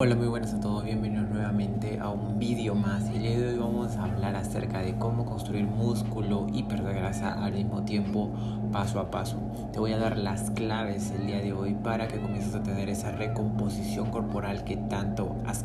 Hola, muy buenas a todos, bienvenidos nuevamente a un vídeo más. El día de hoy vamos a hablar acerca de cómo construir músculo y perder grasa al mismo tiempo, paso a paso. Te voy a dar las claves el día de hoy para que comiences a tener esa recomposición corporal que tanto has.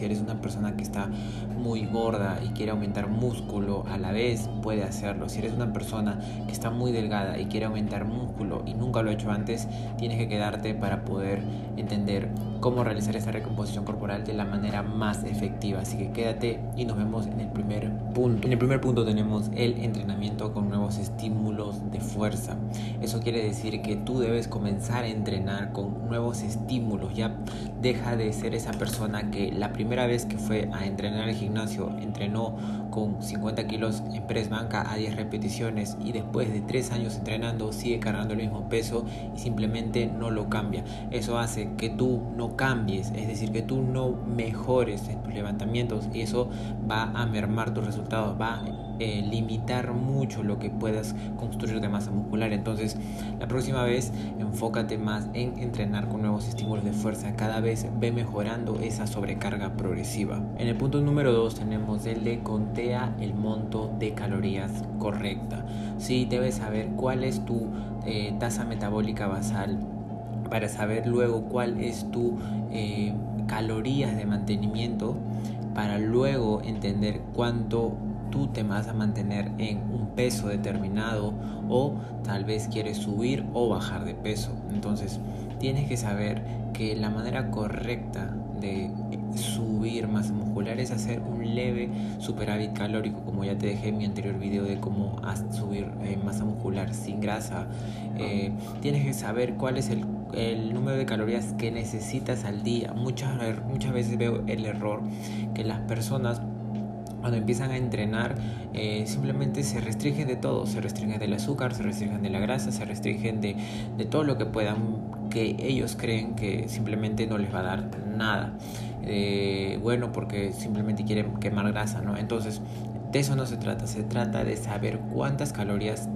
Si eres una persona que está muy gorda y quiere aumentar músculo a la vez, puede hacerlo. Si eres una persona que está muy delgada y quiere aumentar músculo y nunca lo ha hecho antes, tienes que quedarte para poder entender cómo realizar esta recomposición corporal de la manera más efectiva. Así que quédate y nos vemos en el primer punto. En el primer punto tenemos el entrenamiento con nuevos estímulos de fuerza. Eso quiere decir que tú debes comenzar a entrenar con nuevos estímulos. Ya deja de ser esa persona que la primera vez que fue a entrenar al gimnasio entrenó con 50 kilos en press banca a 10 repeticiones y después de 3 años entrenando sigue cargando el mismo peso y simplemente no lo cambia. Eso hace que tú no cambies, es decir, que tú no mejores en tus levantamientos y eso va a mermar tus resultados, va eh, limitar mucho lo que puedas construir de masa muscular. Entonces, la próxima vez enfócate más en entrenar con nuevos estímulos de fuerza. Cada vez ve mejorando esa sobrecarga progresiva. En el punto número 2 tenemos el de contea el monto de calorías correcta. Sí, debes saber cuál es tu eh, tasa metabólica basal para saber luego cuál es tu eh, calorías de mantenimiento para luego entender cuánto tú te vas a mantener en un peso determinado o tal vez quieres subir o bajar de peso. Entonces tienes que saber que la manera correcta de subir masa muscular es hacer un leve superávit calórico como ya te dejé en mi anterior video de cómo subir eh, masa muscular sin grasa eh, tienes que saber cuál es el, el, número de calorías que necesitas al día muchas, muchas veces veo el error que las personas cuando empiezan a entrenar eh, simplemente se restringen de todo, se restringen del azúcar, se restringen de la grasa, se restringen de, de todo lo que puedan, que ellos creen que simplemente no les va a dar nada eh, bueno porque simplemente quieren quemar grasa, ¿no? Entonces, de eso no se trata, se trata de saber cuántas calorías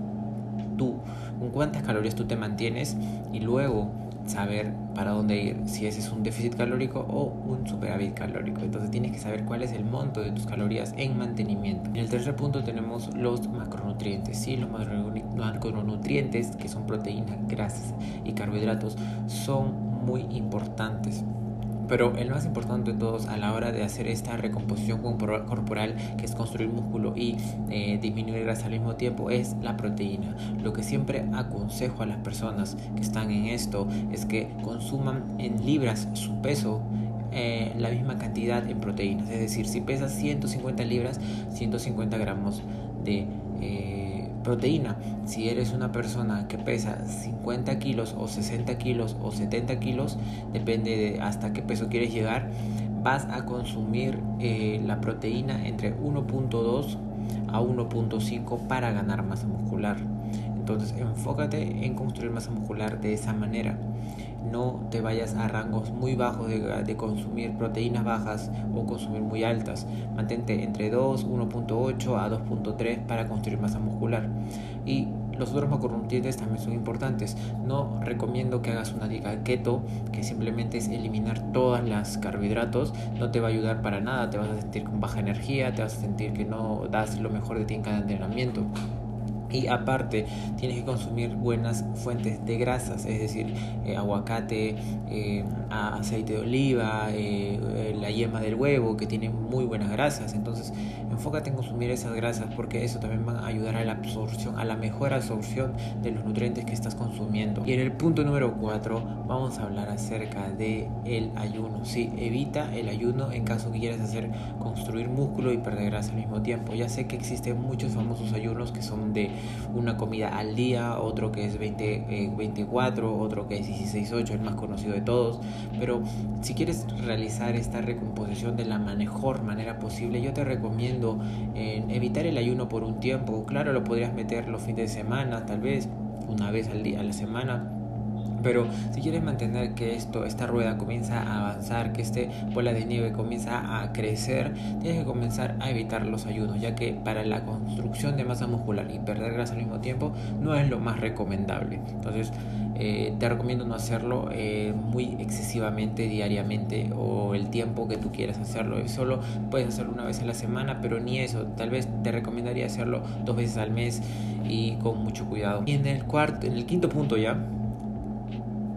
tú, con cuántas calorías tú te mantienes y luego saber para dónde ir, si ese es un déficit calórico o un superávit calórico. Entonces tienes que saber cuál es el monto de tus calorías en mantenimiento. En el tercer punto tenemos los macronutrientes. Sí, los macronutrientes, que son proteínas, grasas y carbohidratos, son muy importantes pero el más importante de todos a la hora de hacer esta recomposición corporal, que es construir músculo y eh, disminuir grasa al mismo tiempo, es la proteína. Lo que siempre aconsejo a las personas que están en esto es que consuman en libras su peso eh, la misma cantidad en proteínas. Es decir, si pesas 150 libras, 150 gramos de... Eh, proteína. Si eres una persona que pesa 50 kilos o 60 kilos o 70 kilos, depende de hasta qué peso quieres llegar, vas a consumir eh, la proteína entre 1.2 a 1.5 para ganar masa muscular. Entonces enfócate en construir masa muscular de esa manera no te vayas a rangos muy bajos de, consumir proteínas bajas o consumir muy altas. Mantente entre 2, 1.8 a 2.3 para construir masa muscular. Y los otros macronutrientes también son importantes. No recomiendo que hagas una dieta keto, que simplemente es eliminar todas las carbohidratos. No te va a ayudar para nada. Te vas a sentir con baja energía, te vas a sentir que no das lo mejor de ti en cada entrenamiento. Y aparte, tienes que consumir buenas fuentes de grasas, es decir, eh, aguacate, eh, aceite de oliva, eh, la yema del huevo, que tienen muy buenas grasas. Entonces, enfócate en consumir esas grasas porque eso también va a ayudar a la absorción, a la mejor absorción de los nutrientes que estás consumiendo. Y en el punto número 4 vamos a hablar acerca de el ayuno. Sí, evita el ayuno en caso que quieras hacer construir músculo y perder grasa al mismo tiempo. Ya sé que existen muchos famosos ayunos que son de una comida al día, otro que es 20, 24, eh, otro que es 16-8, el más conocido de todos. Pero si quieres realizar esta recomposición de la mejor manera posible, yo te recomiendo eh, evitar el ayuno por un tiempo. Claro, lo podrías meter los fines de semana, tal vez una vez al día a la semana Pero si quieres mantener que esto, esta rueda comienza a avanzar, que este bola de nieve comienza a crecer, tienes que comenzar a evitar los ayunos, ya que para la construcción de masa muscular y perder grasa al mismo tiempo no es lo más recomendable. Entonces, eh, te recomiendo no hacerlo eh, muy excesivamente diariamente o el tiempo que tú quieras hacerlo. Solo puedes hacerlo una vez a la semana, pero ni eso. Tal vez te recomendaría hacerlo dos veces al mes y con mucho cuidado. Y en el cuarto, en el quinto punto ya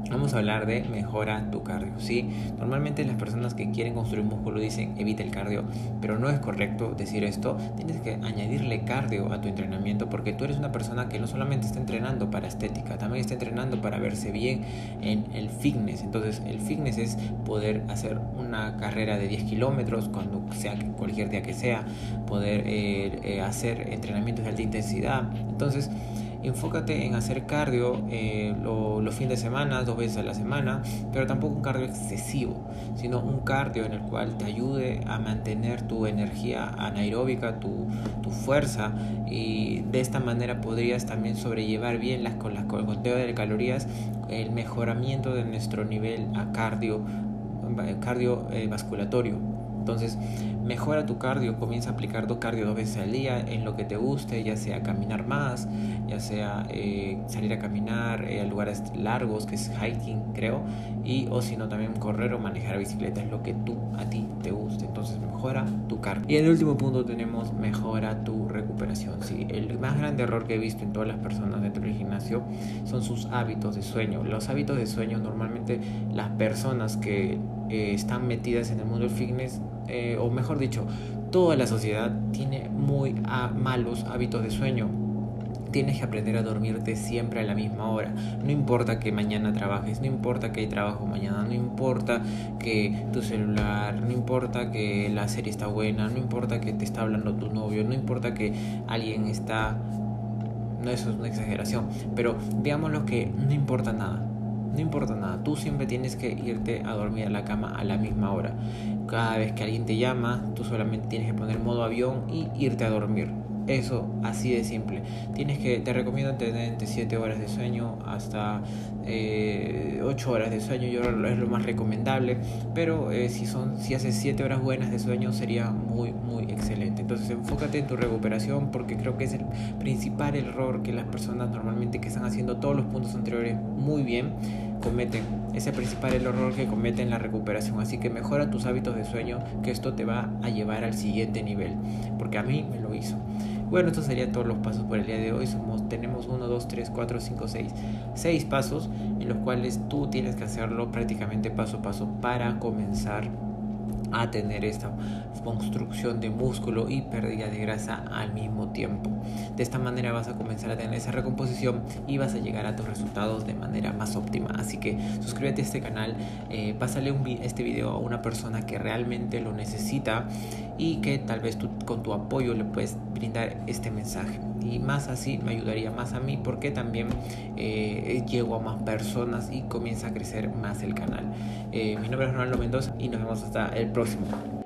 Vamos a hablar de mejora tu cardio, ¿sí? Normalmente las personas que quieren construir músculo dicen evita el cardio, pero no es correcto decir esto. Tienes que añadirle cardio a tu entrenamiento porque tú eres una persona que no solamente está entrenando para estética, también está entrenando para verse bien en el fitness. Entonces el fitness es poder hacer una carrera de 10 kilómetros cuando sea cualquier día que sea, poder eh, eh, hacer entrenamientos de alta intensidad. Entonces enfócate en hacer cardio eh, los fines de semana, dos veces a la semana, pero tampoco un cardio excesivo, sino un cardio en el cual te ayude a mantener tu energía anaeróbica, tu, tu fuerza, y de esta manera podrías también sobrellevar bien las, con, las, con el conteo de calorías el mejoramiento de nuestro nivel a cardio, cardiovasculatorio. Entonces, mejora tu cardio, comienza a aplicar tu cardio dos veces al día en lo que te guste, ya sea caminar más, ya sea eh, salir a caminar eh, a lugares largos, que es hiking, creo, y o si no también correr o manejar bicicleta, es lo que tú a ti te guste. Entonces, mejora tu cardio. Y el último punto tenemos mejora tu recuperación. Sí, el más grande error que he visto en todas las personas dentro del gimnasio son sus hábitos de sueño. Los hábitos de sueño normalmente las personas que eh, están metidas en el mundo del fitness eh, o mejor dicho, toda la sociedad tiene muy malos hábitos de sueño. Tienes que aprender a dormirte siempre a la misma hora. No importa que mañana trabajes, no importa que hay trabajo mañana, no importa que tu celular, no importa que la serie está buena, no importa que te está hablando tu novio, no importa que alguien está... No, eso es una exageración, pero lo que no importa nada no importa nada, tú siempre tienes que irte a dormir a la cama a la misma hora. Cada vez que alguien te llama, tú solamente tienes que poner modo avión y irte a dormir. Eso, así de simple. Tienes que, te recomiendo tener entre 7 horas de sueño hasta eh, 8 horas de sueño. Yo es lo más recomendable. Pero eh, si son, si haces 7 horas buenas de sueño sería muy, muy excelente. Entonces enfócate en tu recuperación porque creo que es el principal error que las personas normalmente que están haciendo todos los puntos anteriores muy bien cometen. Ese principal error que cometen la recuperación. Así que mejora tus hábitos de sueño que esto te va a llevar al siguiente nivel. Porque a mí me lo hizo. Bueno, estos serían todos los pasos por el día de hoy. Somos, tenemos 1, 2, 3, 4, 5, 6. 6 pasos en los cuales tú tienes que hacerlo prácticamente paso a paso para comenzar a tener esta construcción de músculo y pérdida de grasa al mismo tiempo. De esta manera vas a comenzar a tener esa recomposición y vas a llegar a tus resultados de manera más óptima. Así que suscríbete a este canal, eh, pásale un este video a una persona que realmente lo necesita y que tal vez tú con tu apoyo le puedes brindar este mensaje. Y más así me ayudaría más a mí porque también eh, llego a más personas y comienza a crecer más el canal. Eh, mi nombre es Ronaldo Mendoza y nos vemos hasta el próximo.